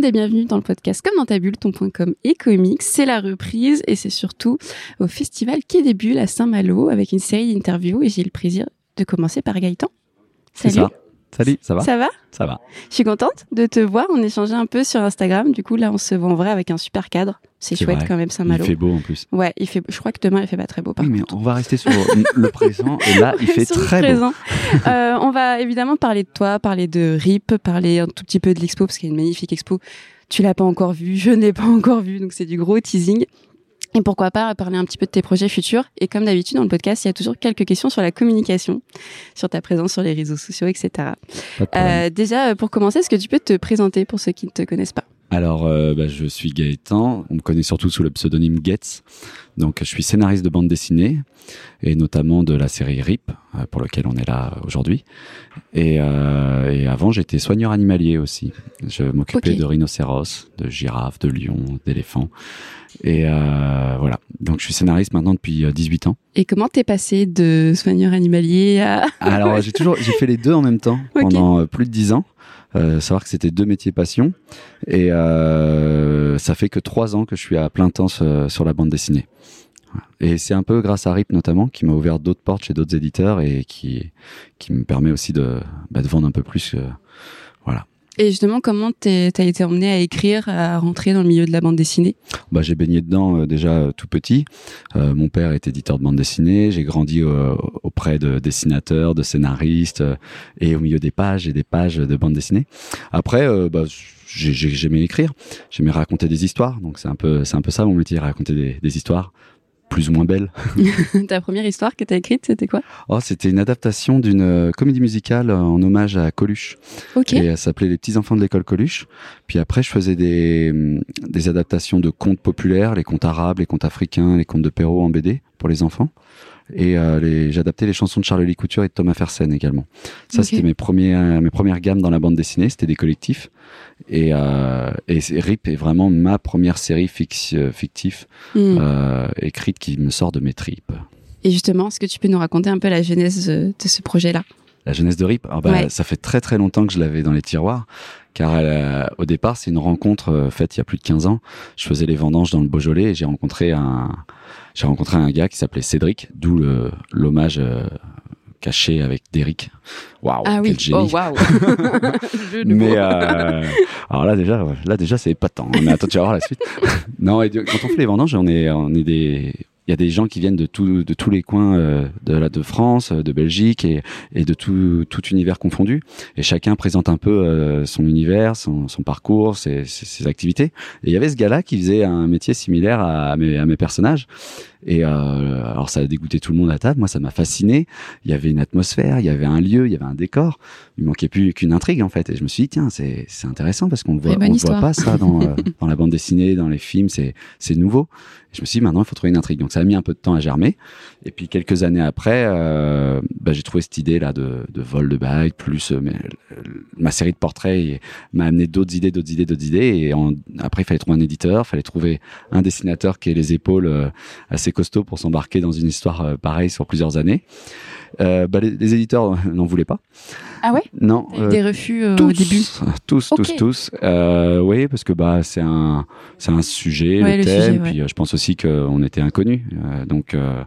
Monde et bienvenue dans le podcast Comme dans ta bulle, ton.com et comics. C'est la reprise et c'est surtout au festival Quai des Bulles à Saint-Malo avec une série d'interviews et j'ai le plaisir de commencer par Gaëtan. C'est Salut. ça. Salut, ça va Ça va Ça va. Je suis contente de te voir. On échangeait un peu sur Instagram. Du coup, là, on se voit en vrai avec un super cadre. C'est chouette vrai. quand même, Il Saint-Malo. fait beau en plus. Ouais, il fait. Je crois que demain, il fait pas très beau. Par Oui, mais contre. on va rester sur le présent et là, il fait Sur très beau. présent. Euh, on va évidemment parler de toi, parler de RIP, parler un tout petit peu de l'expo parce qu'il y a une magnifique expo. Tu l'as pas encore vue, je ne l'ai pas encore vue, donc c'est du gros teasing. Et pourquoi pas parler un petit peu de tes projets futurs. Et comme d'habitude dans le podcast, il y a toujours quelques questions sur la communication, sur ta présence sur les réseaux sociaux, etc. Euh, déjà, euh, pour commencer, est-ce que tu peux te présenter pour ceux qui ne te connaissent pas? Alors, euh, bah, je suis Gaëtan. On me connaît surtout sous le pseudonyme Getz. Donc, je suis scénariste de bande dessinée et notamment de la série RIP, euh, pour lequel on est là aujourd'hui. Et, euh, et avant, j'étais soigneur animalier aussi. Je m'occupais de rhinocéros, de girafes, de lions, d'éléphants. Et euh, voilà. Donc, je suis scénariste maintenant depuis euh, 18 ans. Et comment t'es passé de soigneur animalier à... Alors j'ai toujours j'ai fait les deux en même temps pendant euh, plus de dix ans. Euh, savoir que c'était deux métiers passion et euh, ça fait que trois ans que je suis à plein temps sur, la bande dessinée. Et c'est un peu grâce à Rip notamment qui m'a ouvert d'autres portes chez d'autres éditeurs et qui qui me permet aussi de bah, de vendre un peu plus. euh, voilà. Et justement, comment t'as été emmené à écrire, à rentrer dans le milieu de la bande dessinée? Bah, j'ai baigné dedans euh, déjà euh, tout petit. Euh, mon père est éditeur de bande dessinée. J'ai grandi auprès de dessinateurs, de scénaristes et au milieu des pages et des pages de bande dessinée. Après, bah, j'ai- j'ai- j'aimais écrire, j'aimais raconter des histoires. Donc c'est un peu, un peu ça mon métier, raconter des histoires plus ou moins belles. Ta première histoire que t'as écrite, c'était quoi? Oh, c'était une adaptation d'une euh, comédie musicale en hommage à Coluche. Ok. Et elle s'appelait Les petits enfants de l'école Coluche. Puis après, je faisais des, hum, des adaptations de contes populaires, les contes arabes, les contes africains, les contes de Perrault en BD pour les enfants. Et euh, les, j'adaptais les chansons de Charles Couture et de Thomas Fersen également. Ça, c'était mes premières, mes premières gammes dans la bande dessinée. C'était des collectifs. Et, euh, et RIP est vraiment ma première série fic- euh, fictive Hmm. euh, écrite qui me sort de mes tripes. Et justement, est-ce que tu peux nous raconter un peu la genèse euh, de ce projet-là? La jeunesse de Rip, ah bah, Ouais. ça fait très très longtemps que je l'avais dans les tiroirs, car elle, euh, au départ c'est une rencontre euh, faite il y a plus de 15 ans. Je faisais les vendanges dans le Beaujolais et j'ai rencontré un, j'ai rencontré un gars qui s'appelait Cédric, d'où le- l'hommage euh, caché avec Derrick. Waouh, Ah quel oui. génie. Oh de Mais euh, alors là déjà, là déjà c'est épatant. Mais attends, tu vas voir la suite. non, et quand on fait les vendanges, on est, on est des, il y a des gens qui viennent de tout, de tous les coins euh, de la de France, euh, de Belgique et, et de tout, tout univers confondu. Et chacun présente un peu euh, son univers, son, son parcours, ses, ses, ses activités. Et il y avait ce gars-là qui faisait un métier similaire à mes, à mes personnages. Et euh, alors ça a dégoûté tout le monde à table. Moi, ça m'a fasciné. Il y avait une atmosphère, il y avait un lieu, il y avait un décor. Il manquait plus qu'une intrigue en fait. Et je me suis dit tiens, c'est c'est intéressant parce qu'on ne voit, on voit pas ça dans euh, dans la bande dessinée, dans les films. C'est c'est nouveau. Je me suis dit maintenant il faut trouver une intrigue. Donc ça a mis un peu de temps à germer. Et puis quelques années après, euh, bah, j'ai trouvé cette idée là de, de vol de bague plus euh, mais, euh, ma série de portraits m'a amené d'autres idées, d'autres idées, d'autres idées. Et après il fallait trouver un éditeur, il fallait trouver un dessinateur qui ait les épaules euh, assez costauds pour s'embarquer dans une histoire pareille sur plusieurs années. Bah, les éditeurs n'en voulaient pas. Ah ouais Non. Eu euh, Des refus euh, tous, au début. tous, tous, tous. Euh, oui, parce que bah c'est un, c'est un sujet, Ouais, le le thème. sujet, ouais. Puis euh, je pense aussi qu'on était inconnus, Euh, donc euh,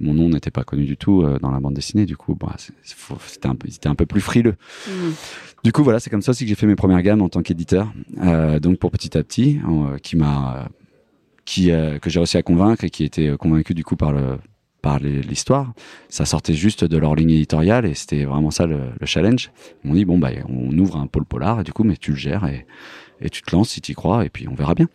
mon nom n'était pas connu du tout euh, dans la bande dessinée. Du coup, bah, c'était un un peu plus frileux. Hmm. Du coup, voilà, c'est comme ça aussi que j'ai fait mes premières gammes en tant qu'éditeur. Euh, donc pour petit à petit, euh, qui m'a, qui euh, que j'ai réussi à convaincre et qui était euh, convaincu du coup par le par l'histoire. Ça sortait juste de leur ligne éditoriale et c'était vraiment ça le, le challenge. Ils m'ont dit bon bah on ouvre un pôle polar et du coup mais tu le gères et, et tu te lances si tu y crois et puis on verra bien.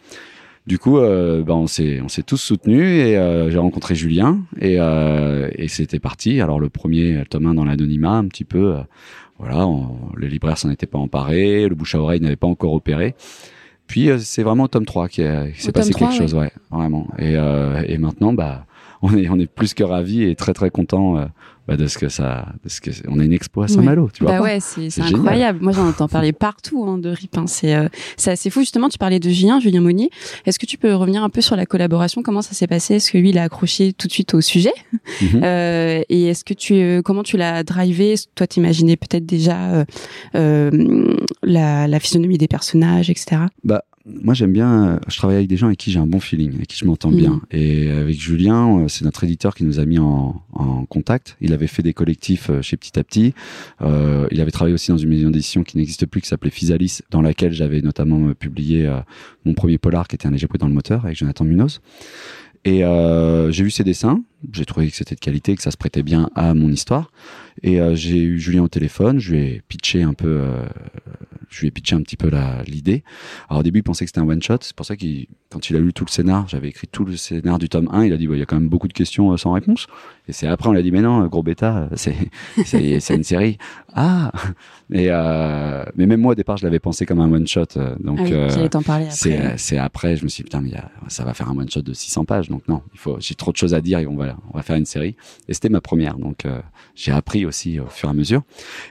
Du coup, euh, bah, on s'est on s'est tous soutenus et euh, j'ai rencontré Julien et, euh, et c'était parti. Alors le premier tome 1 dans l'anonymat, un petit peu, voilà, on- les libraires s'en étaient pas emparés, le bouche à oreille n'avait pas encore opéré. Puis c'est vraiment au tome 3 qui, s'est passé tome 3, quelque chose, ouais, vraiment. Et, et maintenant, bah, on est on est plus que ravis et très très content bah, de ce que ça, de ce que on a une expo à Saint-Malo, tu vois. Bah ouais, c'est incroyable. Moi, j'en entends parler partout hein, de RIP. Hein. C'est euh, c'est assez fou. Justement, tu parlais de Julien, Julien Monnier. Est-ce que tu peux revenir un peu sur la collaboration? Comment ça s'est passé? Est-ce que lui, il a accroché tout de suite au sujet? Mhm. euh, Et est-ce que tu, euh, comment tu l'as drivé? Toi, t'imaginais peut-être déjà euh, euh, la, la physionomie des personnages, etc. Bah moi j'aime bien, je travaille avec des gens avec qui j'ai un bon feeling, avec qui je m'entends bien. Mm. Et avec Julien, euh, c'est notre éditeur qui nous a mis en, en, contact. Il avait fait des collectifs euh, chez Petit à Petit. Euh, il avait travaillé aussi dans une maison d'édition qui n'existe plus, qui s'appelait Physalis, dans laquelle j'avais notamment publié euh, mon premier polar qui était un léger bruit dans le moteur avec Jonathan Munoz. Et euh, j'ai vu ses dessins, j'ai trouvé que c'était de qualité, que ça se prêtait bien à mon histoire. Et euh, j'ai eu Julien au téléphone, je lui ai pitché un peu, euh, je lui ai pitché un petit peu l'idée. Alors au début, il pensait que c'était un one shot. C'est pour ça qu'il, quand il a lu tout le scénar, j'avais écrit tout le scénar du tome 1, il a dit, il y a quand même beaucoup de questions euh, sans réponse. Et c'est après, on l'a dit, mais non, gros bêta, c'est, c'est, une série. Ah, mais euh, mais même moi au départ, je l'avais pensé comme un one shot. Donc ah oui, t'en parler après. C'est, après, je me suis dit, putain, mais ça va faire un one shot de 600 pages. Donc non, il faut, j'ai trop de choses à dire et on va, on va faire une série. Et c'était ma première, donc j'ai appris aussi au fur et à mesure.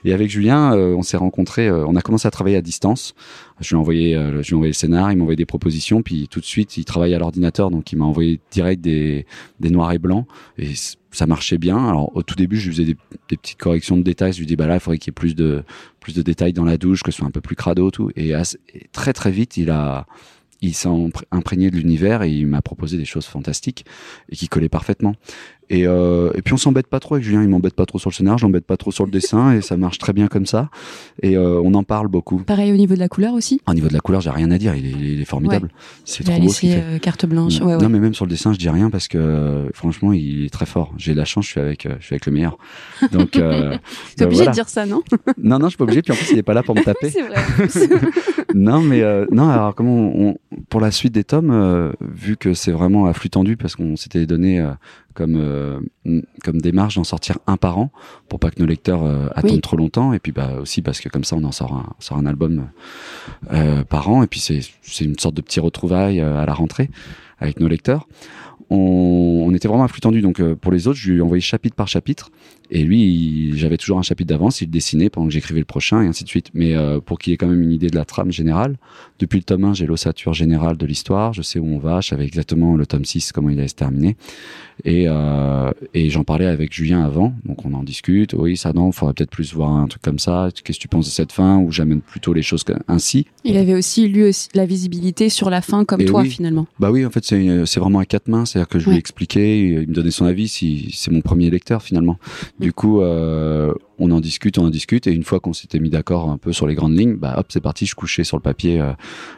Et avec Julien, euh, on s'est rencontrés, euh, on a commencé à travailler à distance. Je lui ai envoyé, euh, je lui ai envoyé le scénar, il m'a envoyé des propositions, puis tout de suite, il travaille à l'ordinateur, donc il m'a envoyé direct des, des noirs et blancs. Et ça marchait bien. Alors au tout début, je lui faisais des, petites corrections de détails. Je lui dis bah là, il faudrait qu'il y ait plus de plus de détails dans la douche, que ce soit un peu plus crado, tout. Et très très vite, il a il s'est imprégné de l'univers et il m'a proposé des choses fantastiques et qui collaient parfaitement. Et, euh, et puis on s'embête pas trop avec Julien, il m'embête pas trop sur le scénar, j'embête pas trop sur le dessin et ça marche très bien comme ça. Et euh, on en parle beaucoup. Pareil au niveau de la couleur aussi? Au niveau de la couleur, j'ai rien à dire, il est, il est formidable. C'est trop beau. Ce euh, carte blanche. Ouais, non, mais même sur le dessin, je dis rien parce que franchement, il est très fort. J'ai la chance, je suis avec, euh, je suis avec le meilleur. Donc, euh, t'es obligé de dire ça, non? Non, non, je suis pas obligé. Puis en plus, il est pas là pour me taper. C'est vrai. non, mais euh, non. Alors comment on, pour la suite des tomes, vu que c'est vraiment à flux tendu parce qu'on s'était donné comme euh, comme démarche d'en sortir un par an pour pas que nos lecteurs euh, attendent trop longtemps et puis bah aussi parce que comme ça on en sort un sort un album euh, par an et puis c'est c'est une sorte de petit retrouvaille à la rentrée avec nos lecteurs on, on était vraiment à flux tendu donc pour les autres je lui ai envoyé chapitre par chapitre et lui, j'avais toujours un chapitre d'avance, il dessinait pendant que j'écrivais le prochain et ainsi de suite. Mais euh, pour qu'il ait quand même une idée de la trame générale, depuis le tome 1, j'ai l'ossature générale de l'histoire, je sais où on va, je savais exactement le tome 6, comment il allait se terminer. Et, euh, et j'en parlais avec Julien avant, donc on en discute. Oui, ça non, il faudrait peut-être plus voir un truc comme ça. Qu'est-ce que tu penses de cette fin? Ou j'amène plutôt les choses ainsi? Il avait aussi, lui, aussi, la visibilité sur la fin comme toi, finalement. Bah oui, en fait, c'est vraiment à quatre mains. C'est-à-dire que je lui ai expliqué, il me donnait son avis, si c'est mon premier lecteur, finalement. Du coup, euh, on en discute, on en discute, et une fois qu'on s'était mis d'accord un peu sur les grandes lignes, bah hop, c'est parti, je couchais sur le papier euh,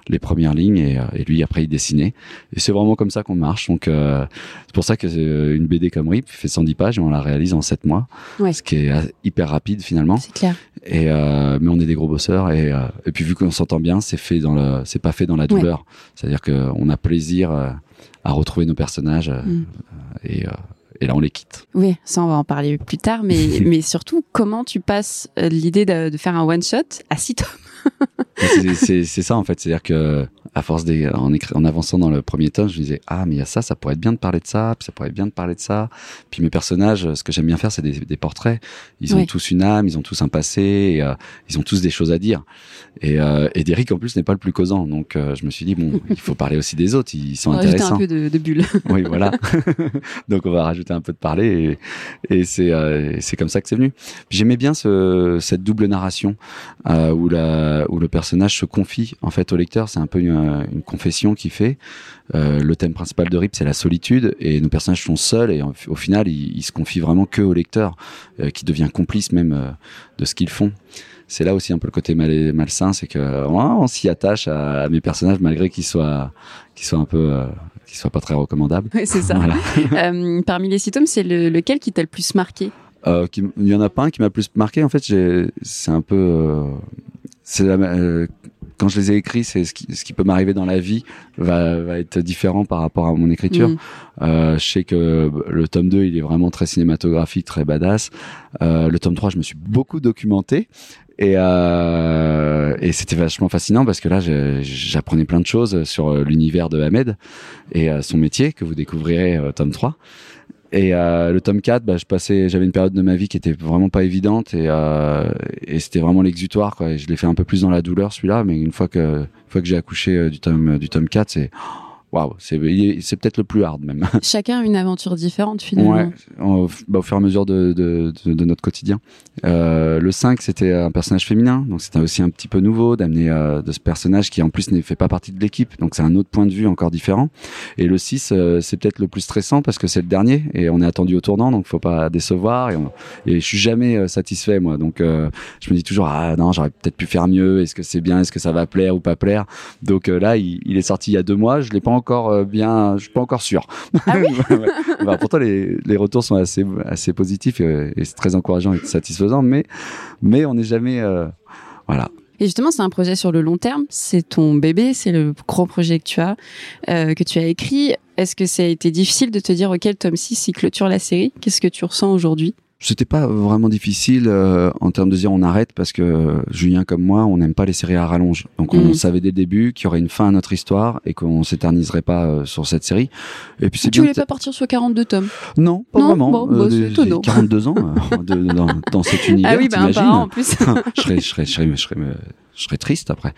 les premières lignes, et, euh, et, lui après il dessinait. Et c'est vraiment comme ça qu'on marche. Donc c'est pour ça que une BD comme RIP fait 110 pages et on la réalise en 7 mois, ce qui est hyper rapide finalement. C'est clair. Et mais on est des gros bosseurs, et, et puis vu qu'on s'entend bien, c'est fait dans le, c'est pas fait dans la douleur. C'est-à-dire qu'on a plaisir à retrouver nos personnages mm. et et là on les quitte. Oui, ça on va en parler plus tard, mais, mais surtout comment tu passes euh, l'idée de, de, faire un one shot à six tomes? C'est ça en fait, c'est-à-dire que à force des, en, en avançant dans le premier tome, je me disais ah mais il y a ça, ça pourrait être bien de parler de ça, puis ça pourrait être bien de parler de ça. Puis mes personnages, ce que j'aime bien faire, c'est des, des, portraits. Ils ont tous une âme, ils ont tous un passé, et, euh, ils ont tous des choses à dire. Et, euh, et Derek en plus n'est pas le plus causant, donc euh, je me suis dit bon, il faut parler aussi des autres, ils sont on va intéressants. un peu de, de bulle. oui voilà. donc on va rajouter un peu de parler, et, et c'est euh, c'est comme ça que c'est venu. J'aimais bien ce, cette double narration où la où le personnage se confie en fait au lecteur. C'est un peu une, une confession qu'il fait. Euh, le thème principal de Rip, c'est la solitude, et nos personnages sont seuls, et au final, ils, ils se confient vraiment que au lecteur, euh, qui devient complice même euh, de ce qu'ils font. C'est là aussi un peu le côté mal, malsain, c'est que on s'y attache à, à, mes personnages malgré qu'ils soient, qu'ils soient un peu euh, qu'ils soient pas très recommandables. Oui, c'est ça. Voilà. euh, parmi les six tomes, c'est le, lequel qui t'a le plus marqué? Euh, qui, Il y en a pas un qui m'a plus marqué. En fait, c'est un peu, euh, c'est euh, quand je les ai écrits, c'est ce qui, ce qui peut m'arriver dans la vie va, va être différent par rapport à mon écriture. Mmh. Euh, je sais que le tome 2, il est vraiment très cinématographique, très badass. Euh, le tome 3, je me suis beaucoup documenté et, euh, et c'était vachement fascinant parce que là, j'apprenais plein de choses sur l'univers de Ahmed et son métier que vous découvrirez tome 3. Et euh, le tome 4, bah, je passais, j'avais une période de ma vie qui était vraiment pas évidente et, euh, et c'était vraiment l'exutoire. Quoi. Et je l'ai fait un peu plus dans la douleur celui-là, mais une fois que, une fois que j'ai accouché euh, du tome du tome 4, c'est waouh, c'est c'est peut-être le plus hard même. Chacun a une aventure différente finalement. Ouais, au, bah, au fur et à mesure de, de, de, de notre quotidien. Euh, le 5, c'était un personnage féminin, donc c'était aussi un petit peu nouveau d'amener euh, de ce personnage qui en plus ne fait pas partie de l'équipe, donc c'est un autre point de vue encore différent. Et le 6, euh, c'est peut-être le plus stressant parce que c'est le dernier et on est attendu au tournant, donc faut pas décevoir. Et, on, et je suis jamais euh, satisfait moi, donc euh, je me dis toujours ah non j'aurais peut-être pu faire mieux. Est-ce que c'est bien? Est-ce que ça va plaire ou pas plaire? Donc là, il, il, est sorti il y a deux mois, je l'ai pas encore bien, je suis pas encore sûr. Ah oui bah, pourtant les, les retours sont assez assez positifs et, et c'est très encourageant et satisfaisant, mais mais on n'est jamais euh, voilà. Et justement, c'est un projet sur le long terme. C'est ton bébé, c'est le gros projet que tu as, euh, que tu as écrit. Est-ce que ça a été difficile de te dire, OK, le tome 6, il clôture la série? Qu'est-ce que tu ressens aujourd'hui? C'était pas vraiment difficile euh, en termes de dire on arrête parce que Julien comme moi on n'aime pas les séries à rallonge donc on Mhm. savait dès le début qu'il y aurait une fin à notre histoire et qu'on s'éterniserait pas euh, sur cette série et puis c'est Tu voulais pas partir sur 42 tomes? Non pas Non vraiment Bon, bah, des- étonnant. 42 ans euh, de- dans, dans cet univers Ah oui, bah un parent en plus. je serais, je serais, je serais, je serais, je serais triste après.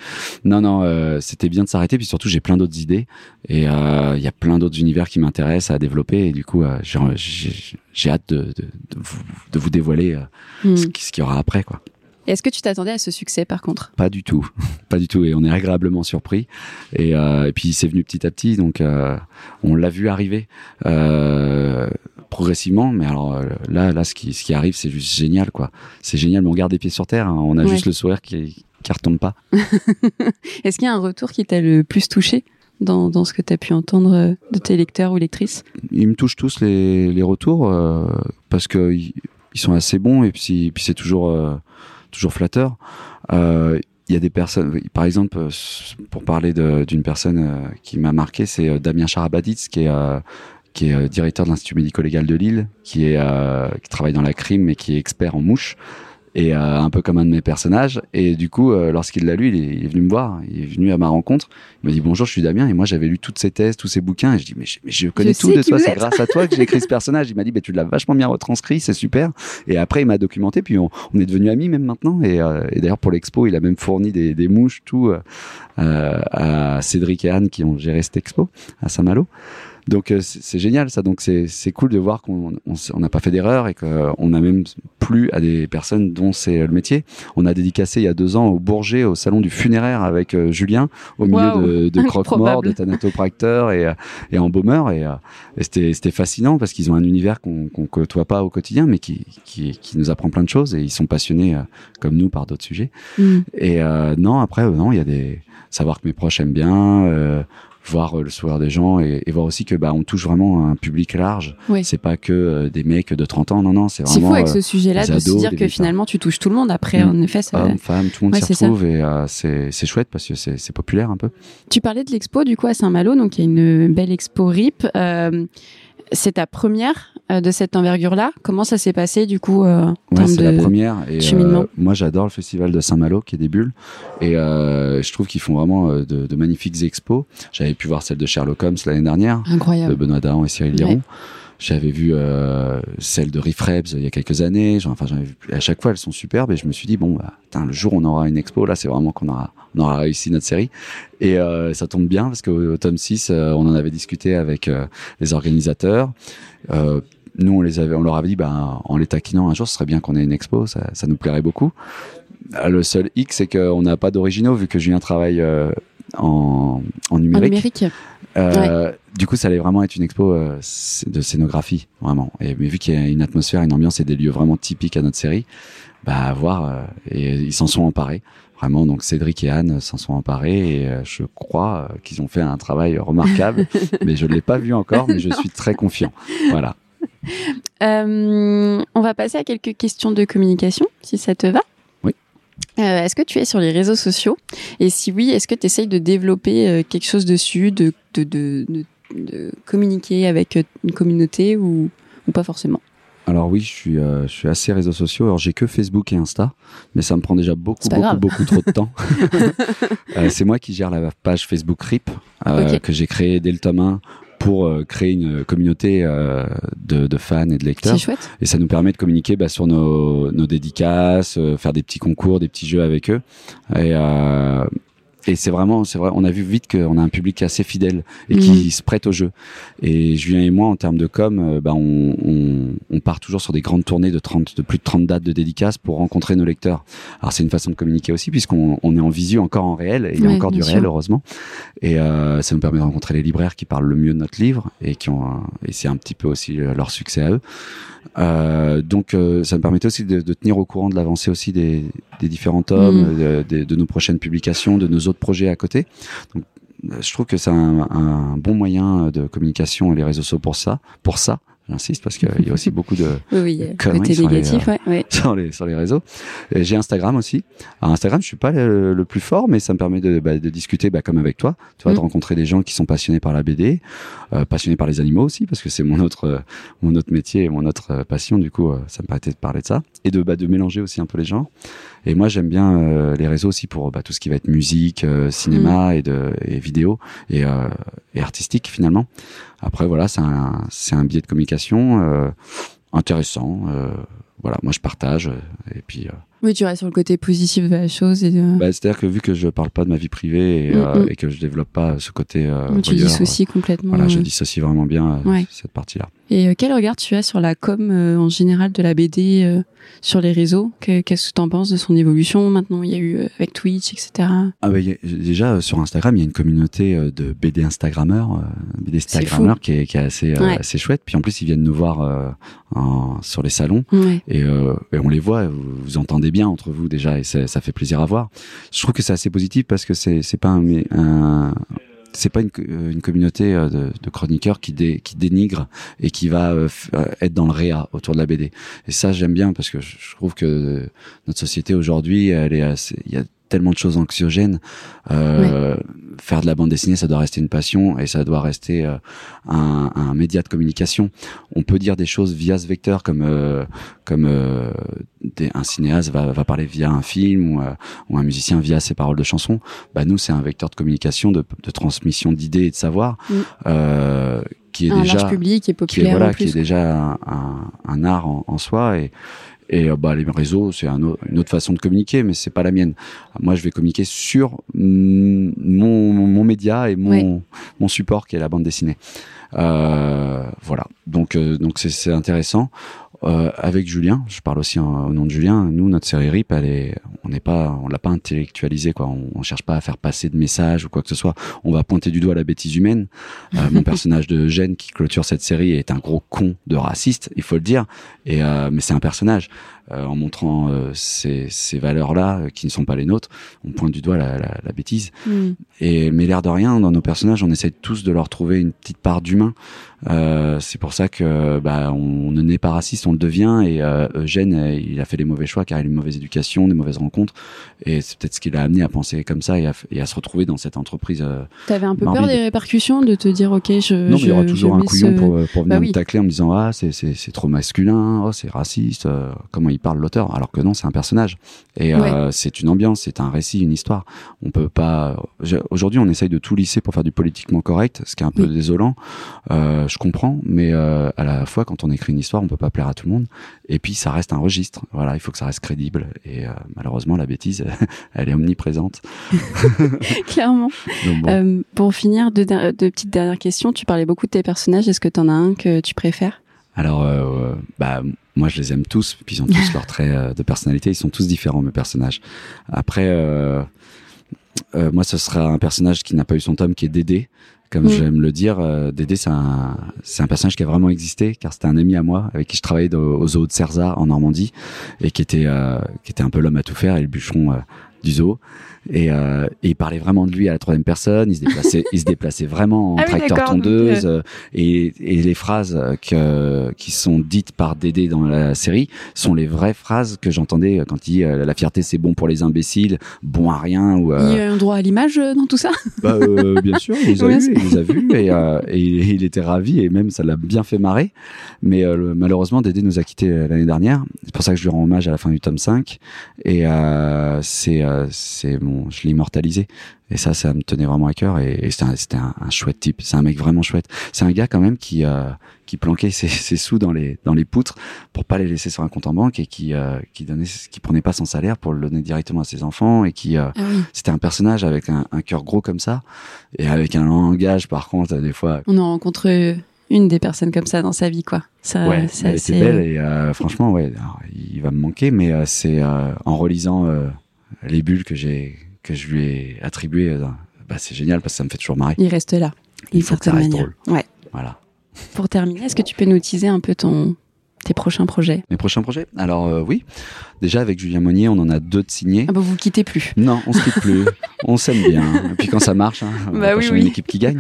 Non, non, euh, c'était bien de s'arrêter. Puis surtout, j'ai plein d'autres idées et euh, il y a plein d'autres univers qui m'intéressent à développer. Et du coup, euh, j'ai, hâte de, de, de, de vous dévoiler euh, Hmm. ce, qui- ce qu'il y aura après, quoi. Est-ce que tu t'attendais à ce succès par contre? Pas du tout, pas du tout. Et on est agréablement surpris. Et, euh, et puis c'est venu petit à petit, donc euh, on l'a vu arriver euh, progressivement. Mais alors là, là, ce qui, ce qui arrive, c'est juste génial, quoi. C'est génial. Mais on garde les pieds sur terre. hein. On a Ouais. juste le sourire qui, qui retombe pas. Est-ce qu'il y a un retour qui t'a le plus touché? Dans, ce que tu as pu entendre euh, de tes lecteurs ou lectrices? Ils me touchent tous les, retours euh, parce que ils, ils sont assez bons et puis, c'est toujours euh, toujours flatteur. Il y a des personnes, par exemple, pour parler d'une personne qui m'a marqué, c'est Damien Charabaditz qui est qui est directeur de l'Institut médico-légal de Lille, qui est qui travaille dans la crime mais qui est expert en mouches et euh, un peu comme un de mes personnages. Et du coup, euh, lorsqu'il l'a lu, il est, il est venu me voir, il est venu à ma rencontre. Il m'a dit bonjour, je suis Damien. Et moi, j'avais lu toutes ses thèses, tous ses bouquins. Et je dis mais je, mais je connais tout de toi. C'est grâce à toi que j'ai écrit ce personnage. Il m'a dit bah tu l'as vachement bien retranscrit, c'est super. Et après, il m'a documenté. Puis on, on est devenus amis même maintenant. Et, euh, et d'ailleurs pour l'expo, il a même fourni des, des mouches, tout euh, à Cédric et Anne qui ont géré cette expo à Saint-Malo. Donc euh, c'est génial ça. Donc c'est c'est cool de voir qu'on n'a pas fait d'erreur et qu'on a même plu à des personnes dont c'est le métier. On a dédicacé il y a deux ans au Bourget au salon du funéraire avec euh, Julien au milieu Waouh, de, de croque-morts, de thanatopracteurs et, euh, et embaumeurs et, euh, et c'était c'était fascinant parce qu'ils ont un univers qu'on qu'on côtoie pas au quotidien mais qui, qui qui nous apprend plein de choses et ils sont passionnés euh, comme nous par d'autres sujets. Hmm. Et euh, non, après, euh, non, il y a des savoir que mes proches aiment bien, euh, voir euh, le sourire des gens et, et voir aussi que bah on touche vraiment un public large. Oui. C'est pas que euh, des mecs de 30 ans, non, non, c'est C'est vraiment fou avec euh, ce sujet-là des de se dire que finalement tu touches tout le monde. Après, Mm. en effet, ça... hommes, femmes, tout le monde Ouais, s'y c'est ça. retrouve et euh, c'est c'est chouette parce que c'est c'est populaire un peu. Tu parlais de l'expo du coup à Saint-Malo, donc il y a une belle expo RIP. Euh, c'est ta première euh, de cette envergure-là. Comment ça s'est passé du coup euh, Ouais, c'est de... la première. Et euh, moi, j'adore le festival de Saint-Malo, qui est des bulles. Et euh, je trouve qu'ils font vraiment de, de magnifiques expos. J'avais pu voir celle de Sherlock Holmes l'année dernière, de Incroyable. Benoît Dahan et Cyril Ouais. J'avais vu euh, celle de Riff Rebs il y a quelques années. Genre, enfin, vu- à chaque fois, elles sont superbes. Et je me suis dit, bon, bah, putain, le jour où on aura une expo, là, c'est vraiment qu'on aura, on aura réussi notre série. Et euh, ça tombe bien parce qu'au au tome 6, euh, on en avait discuté avec euh, les organisateurs. Euh, nous, on les avait, on leur avait dit, bah, en les taquinant un jour, ce serait bien qu'on ait une expo, ça, ça nous plairait beaucoup. Euh, Le seul hic, c'est qu'on n'a pas d'originaux vu que Julien travaille euh, en, en En numérique. numérique. Euh, Du coup, ça allait vraiment être une expo euh, de scénographie, vraiment. Et mais vu qu'il y a une atmosphère, une ambiance et des lieux vraiment typiques à notre série, bah à voir. et ils s'en sont emparés, vraiment. Donc Cédric et Anne s'en sont emparés et je crois qu'ils ont fait un travail remarquable. mais je l'ai pas vu encore, mais je suis très confiant. Voilà. Euh, on va passer à quelques questions de communication, si ça te va. Euh, est-ce que tu es sur les réseaux sociaux? Et si oui, est-ce que tu essayes de développer euh, quelque chose dessus, de, de, de, de- de communiquer avec euh, une communauté ou, ou pas forcément? Alors oui, je suis, euh, je suis assez réseaux sociaux. Alors j'ai que Facebook et Insta, mais ça me prend déjà beaucoup, beaucoup, grave. beaucoup trop de temps. C'est moi qui gère la page Facebook RIP que j'ai créée dès le tome 1 pour créer une communauté de, de, fans et de lecteurs. C'est chouette. Et ça nous permet de communiquer bah, sur nos, nos dédicaces, faire des petits concours, des petits jeux avec eux. Et, et c'est vraiment, c'est vrai, on a vu vite qu'on a un public assez fidèle et qui mm. se prête au jeu. Et Julien et moi, en termes de com, euh, bah, on, on, on, part toujours sur des grandes tournées de 30, de plus de 30 dates de dédicaces pour rencontrer nos lecteurs. Alors c'est une façon de communiquer aussi puisqu'on on est en visu encore en réel et il y a encore du réel heureusement. Et euh, ça nous permet de rencontrer les libraires qui parlent le mieux de notre livre et qui ont, et c'est un petit peu aussi leur succès à eux. Euh, donc euh, ça me permettait aussi de, de, tenir au courant de l'avancée aussi des, des, différents tomes, mm. de, de, nos prochaines publications, de nos autres projets à côté. Donc, je trouve que c'est un, un, bon moyen de communication et les réseaux sociaux pour ça, pour ça. J'insiste parce qu'il y a aussi beaucoup de oui, côté négatif, les, ouais, sur, les, sur les réseaux. J'ai Instagram aussi. Alors Instagram, je suis pas le, plus fort, mais ça me permet de, bah, de discuter bah, comme avec toi, tu vois, de mm. rencontrer des gens qui sont passionnés par la BD, euh, passionnés par les animaux aussi, parce que c'est mon autre mon autre métier et mon autre euh, passion. Du coup, euh, ça me permettait de parler de ça et de bah, de mélanger aussi un peu les gens. Et moi, j'aime bien euh, les réseaux aussi pour bah, tout ce qui va être musique, euh, cinéma mm. et, de, et vidéo et, euh, et artistique finalement. Après, voilà, c'est un, c'est un biais de communication intéressant. Voilà, moi je partage et puis. Oui, tu restes sur le côté positif de la chose. Et bah, C'est-à-dire que vu que je parle pas de ma vie privée et, mm, mm. et que je développe pas ce côté. Euh, tu dissocies complètement. Voilà, je dissocie vraiment bien cette partie-là. Et quel regard tu as sur la com en général de la BD sur les réseaux? Qu'est-ce que tu en penses de son évolution Maintenant, il y a eu euh, avec Twitch, etc. Ah bah, déjà, sur Instagram, il y a une communauté euh, de BD Instagrammeurs, euh, BD Instagrammeurs qui est, qui est assez, assez chouette. Puis en plus, ils viennent nous voir en, sur les salons et, et, on les voit, vous, vous, entendez bien entre vous déjà et ça fait plaisir à voir. Je trouve que c'est assez positif parce que c'est pas un, un c'est pas une, euh, une communauté euh, de, chroniqueurs qui, dé, qui dénigre et qui va euh, être dans le réa autour de la BD. Et ça, j'aime bien parce que je trouve que notre société aujourd'hui, elle est assez, il y a tellement de choses anxiogènes. Euh, Faire de la bande dessinée, ça doit rester une passion et ça doit rester euh, un, un, média de communication. On peut dire des choses via ce vecteur, comme euh, comme euh, des, un cinéaste va, va, parler via un film ou, ou, un musicien via ses paroles de chansons. Bah nous, c'est un vecteur de communication, de, de transmission d'idées et de savoir. Mm. qui est un déjà public et populaire qui est, voilà, qui est déjà un, un art en, en soi et et euh, bah, les réseaux, c'est un une autre façon de communiquer, mais c'est pas la mienne. Moi, je vais communiquer sur mon, mon média et mon, mon support qui est la bande dessinée. Euh, voilà. Donc, euh, donc c'est intéressant. Euh, avec Julien, je parle aussi au nom de Julien. Nous, notre série RIP, elle est, on n'est pas, on l'a pas intellectualisé quoi. On, on, cherche pas à faire passer de messages ou quoi que ce soit. On va pointer du doigt la bêtise humaine. Euh, mon personnage de Gênes qui clôture cette série est un gros con de raciste, il faut le dire. Et euh, mais c'est un personnage. Euh, en montrant euh, ces, ces valeurs-là euh, qui ne sont pas les nôtres, on pointe du doigt la, la, la bêtise. Mm. Et mais l'air de rien, dans nos personnages, on essaie tous de leur trouver une petite part d'humain. Euh, c'est pour ça que bah, on, ne naît pas raciste, on le devient. Et euh, Eugène, il a fait des mauvais choix car il a eu une mauvaise éducation, des mauvaises rencontres. Et c'est peut-être ce qui l'a amené à penser comme ça et à, et à se retrouver dans cette entreprise. Euh, T'avais un peu peur des répercussions, de te dire ok, je. Non, mais il y aura toujours un couillon pour, pour venir bah me tacler en me disant ah c'est c'est trop masculin, oh c'est raciste, comment il parle l'auteur, alors que non, c'est un personnage. Et euh, c'est une ambiance, c'est un récit, une histoire. On peut pas. Aujourd'hui, on essaye de tout lisser pour faire du politiquement correct, ce qui est un peu désolant. Euh, je comprends, mais euh, à la fois, quand on écrit une histoire, on peut pas plaire à tout le monde. Et puis, ça reste un registre. Voilà, il faut que ça reste crédible. Et malheureusement, la bêtise, elle est omniprésente. Clairement. Bon. Pour finir, deux, deux petites dernières questions. Tu parlais beaucoup de tes personnages. Est-ce que tu en as un que tu préfères? Alors, euh, bah, moi, je les aime tous, puis ils ont tous leurs traits euh, de personnalité. Ils sont tous différents, mes personnages. Après, euh, euh, moi, ce sera un personnage qui n'a pas eu son tome, qui est Dédé. Comme j'aime le dire, euh, Dédé, c'est un, c'est un personnage qui a vraiment existé, car c'était un ami à moi, avec qui je travaillais au zoo de Cerza, en Normandie, et qui était, qui était un peu l'homme à tout faire, et le bûcheron du zoo. Et, euh, et, il parlait vraiment de lui à la troisième personne. Il se déplaçait, il se déplaçait vraiment en ah tracteur tondeuse. Euh, et, et, les phrases que, qui sont dites par Dédé dans la série sont les vraies phrases que j'entendais quand il dit euh, la fierté c'est bon pour les imbéciles, bon à rien. Ou, euh, il y a un droit à l'image dans tout ça? Bah, bien sûr, il les a eu, il les a vus et, et, il était ravi et même ça l'a bien fait marrer. Mais malheureusement, Dédé nous a quittés l'année dernière. C'est pour ça que je lui rends hommage à la fin du tome 5. Et c'est euh, c'est mon, je l'ai immortalisé. Et ça, ça me tenait vraiment à cœur. Et, et c'était un, chouette type. C'est un mec vraiment chouette. C'est un gars quand même qui euh, qui planquait ses, ses sous dans les dans les poutres pour pas les laisser sur un compte en banque et qui euh, qui donnait qui prenait pas son salaire pour le donner directement à ses enfants et qui euh, Ah oui. c'était un personnage avec un, un cœur gros comme ça et avec un langage par contre des fois On en rencontre une des personnes comme ça dans sa vie, quoi. Ça, ouais elle était belle et euh, franchement ouais alors, il va me manquer mais euh, c'est euh, en relisant les bulles que j'ai que je lui ai attribuées euh, bah, c'est génial parce que ça me fait toujours marrer Il reste là, Il faut que ça reste manière. Ouais. voilà Pour terminer, est-ce que tu peux nous teaser un peu ton tes prochains projets? Mes prochains projets? Alors euh, oui déjà avec Julien Monnier on en a deux de signés Ah bah vous quittez plus. Non, on se quitte plus. on s'aime bien. Et puis quand ça marche, hein, on Bah va pas oui, changer oui. une équipe qui gagne.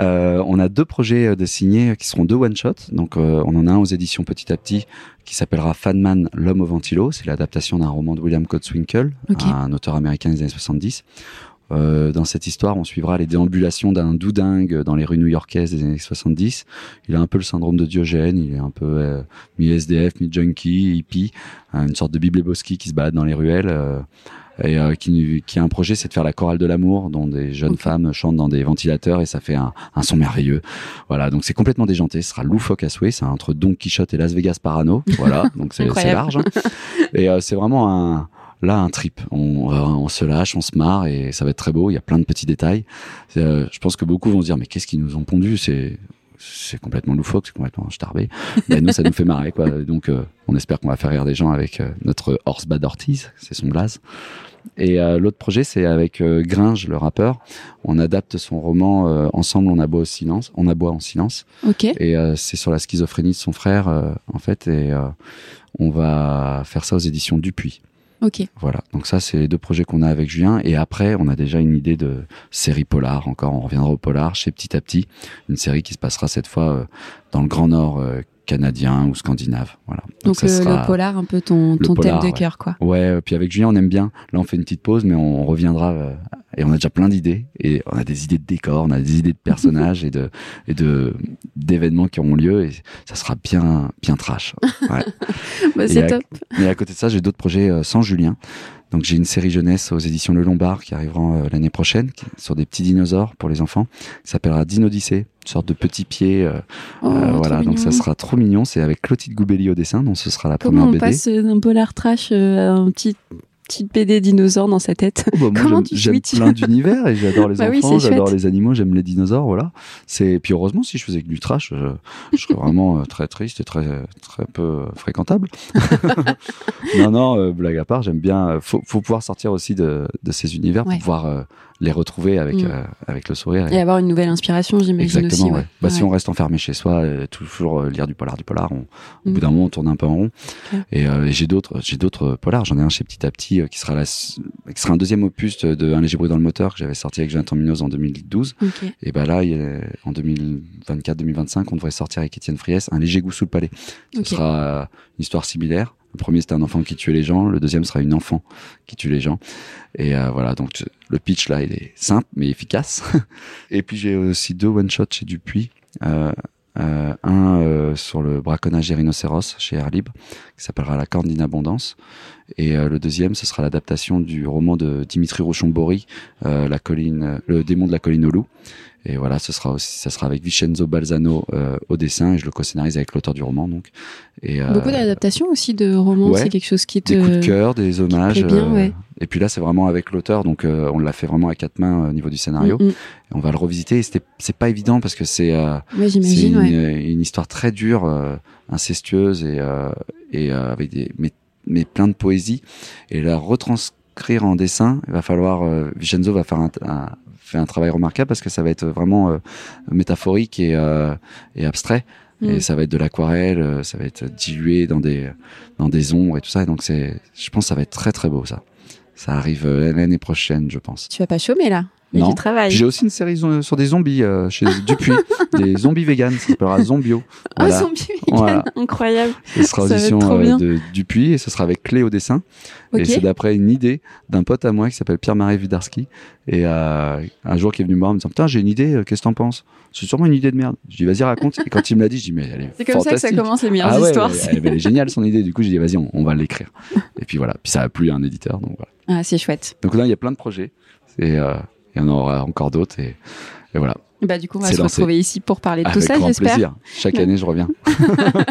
Euh, on a deux projets euh, de signés qui seront deux one shot. Donc euh, on en a un aux éditions Petit à Petit qui s'appellera Fanman, l'homme au ventilo. C'est l'adaptation d'un roman de William Cotswinkle, un auteur américain des années 70. Euh, dans cette histoire, on suivra les déambulations d'un doudingue dans les rues new-yorkaises des années 70. Il a un peu le syndrome de Diogène, il est un peu euh, mi-SDF, mi-junkie, hippie, euh, une sorte de Bibleboski qui se balade dans les ruelles. euh, et euh, qui, qui a un projet, c'est de faire la chorale de l'amour, dont des jeunes femmes chantent dans des ventilateurs et ça fait un, un son merveilleux. Voilà, donc c'est complètement déjanté. Ce sera loufoque à souhait. C'est entre Don Quichotte et Las Vegas Parano. Voilà, donc c'est large. hein. Et euh, c'est vraiment un là un trip. On, euh, on se lâche, on se marre et ça va être très beau. Il y a plein de petits détails. Euh, je pense que beaucoup vont se dire mais qu'est-ce qu'ils nous ont pondu? C'est c'est complètement loufoque, c'est complètement starbé. Mais nous, ça nous fait marrer, quoi. Donc, euh, on espère qu'on va faire rire des gens avec euh, notre Horse Bad Ortiz, c'est son blaze. Et euh, l'autre projet, c'est avec Gringe, le rappeur. On adapte son roman Ensemble, on aboie au silence. On aboie en silence. Ok. Et c'est sur la schizophrénie de son frère, en fait. Et on va faire ça aux éditions Dupuis. Voilà. Donc ça, c'est les deux projets qu'on a avec Julien. Et après, on a déjà une idée de série polar. Encore, on reviendra au polar chez Petit à Petit. Une série qui se passera cette fois euh, dans le Grand Nord euh, canadien ou scandinave. Voilà. Donc le, polar, un peu ton, Le ton polar, thème de ouais. cœur, quoi. Ouais, euh, puis avec Julien, on aime bien. Là, on fait une petite pause, mais on reviendra. euh, et on a déjà plein d'idées. Et on a des idées de décors, on a des idées de personnages et de et de d'événements qui auront lieu. Et ça sera bien bien trash. Ouais. Bah, c'est top. Mais à côté de ça, j'ai d'autres projets euh, sans Julien. Donc j'ai une série jeunesse aux éditions Le Lombard qui arrivera euh, l'année prochaine, sur des petits dinosaures pour les enfants, qui s'appellera Dinodyssée, une sorte de petit pied. euh, Oh, euh, voilà, donc ça sera trop mignon. C'est avec Clotilde Goubelli au dessin, donc ce sera la Comment première on BD. passe d'un polar trash euh, à un petit petit BD dinosaure dans sa tête Oh, bah, moi, Comment tu j'aime plein d'univers et j'adore les Bah enfants, j'adore les animaux, j'aime les dinosaures, voilà. C'est puis heureusement si je faisais que du trash, je, je serais vraiment euh, très triste et très très peu euh, fréquentable. non non, euh, blague à part, j'aime bien. euh, Faut, faut pouvoir sortir aussi de, de ces univers Ouais. pour pouvoir euh, les retrouver avec Mm. euh, avec le sourire. et- et avoir une nouvelle inspiration, j'imagine Exactement. aussi. ouais. Bah, Si on reste enfermé chez soi, euh, toujours euh, lire du polar, du polar, on, au Mm. bout d'un moment on tourne un peu en rond. Et, euh, et j'ai d'autres, j'ai d'autres polars. J'en ai un chez Petit à Petit euh, qui sera la, qui sera un deuxième opus de, Un léger bruit dans le moteur que j'avais sorti avec Jonathan Minos en 2012. Ok. Et ben là, en 2024-2025, on devrait sortir avec Étienne Friès Un léger goût sous le palais. Ce sera une histoire similaire. Le premier c'était un enfant qui tuait les gens, le deuxième sera une enfant qui tue les gens. Et euh, voilà, donc le pitch là, il est simple mais efficace. Et puis j'ai aussi deux one shots chez Dupuis. Euh, euh, un sur le braconnage des rhinocéros chez Air Libre, qui s'appellera La corne d'inabondance. Et le deuxième, ce sera l'adaptation du roman de Dimitri Rochon-Bory, La colline, le démon de la colline au loup. Et voilà, ce sera aussi, ça sera avec Vincenzo Balzano euh, au dessin et je le co-scénarise avec l'auteur du roman donc. Et euh, Beaucoup d'adaptations aussi de romans, ouais. c'est quelque chose qui te. des coups de cœur, des hommages. bien, euh, ouais. Et puis là, c'est vraiment avec l'auteur, donc on l'a fait vraiment à quatre mains au niveau du scénario. Mm, mm. Et on va le revisiter. Et c'est pas évident parce que c'est, Ouais, une, une histoire très dure, incestueuse et, et avec des, mais, mais plein de poésie. Et la retranscrire en dessin, il va falloir. Euh, Vincenzo va faire un, un, fait un travail remarquable parce que ça va être vraiment euh, métaphorique et, euh, et abstrait. Mm. Et ça va être de l'aquarelle, euh, ça va être dilué dans des dans des ombres et tout ça. Et donc c'est, je pense, que ça va être très très beau ça. Ça arrive l'année prochaine, je pense. Tu vas pas chômer là? Il Non. J'ai aussi une série sur des zombies euh, chez Dupuis, des zombies véganes, ça s'appellera Zombio. Ah, Voilà. zombie vegan, Voilà. incroyable. Ce sera Ça trop euh, de Dupuis et ce sera avec Clé au dessin. Ok. Et c'est d'après une idée d'un pote à moi qui s'appelle Pierre-Marie Widarski. Et euh, un jour qui est venu me voir en me disant Putain, j'ai une idée, qu'est-ce que t'en penses? C'est sûrement une idée de merde. Je dis Vas-y, raconte. Et quand il me l'a dit, je dis Mais elle est C'est comme ça que ça commence les meilleures Ah ouais, histoires. elle, elle- elle est géniale son idée. Du coup, j'ai dit Vas-y, on, on va l'écrire. Et puis voilà. Puis ça a plu à un éditeur. Donc voilà. Ah, c'est chouette. Donc là, il y a plein de projets. Et euh, il y en aura encore d'autres. Et, et voilà. Bah, du coup, on va se lancé. retrouver ici pour parler de tout ça, j'espère. plaisir. Chaque année, je reviens.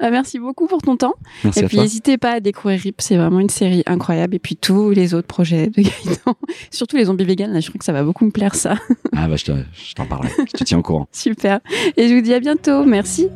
Bah, merci beaucoup pour ton temps. Merci et puis, n'hésitez pas à découvrir RIP, c'est vraiment une série incroyable. Et puis, tous les autres projets de Gaëtan, surtout les zombies véganes, là, je crois que ça va beaucoup me plaire, ça. Ah bah, je t'en parlerai. Je te tiens au courant. Super. Et je vous dis à bientôt. Merci.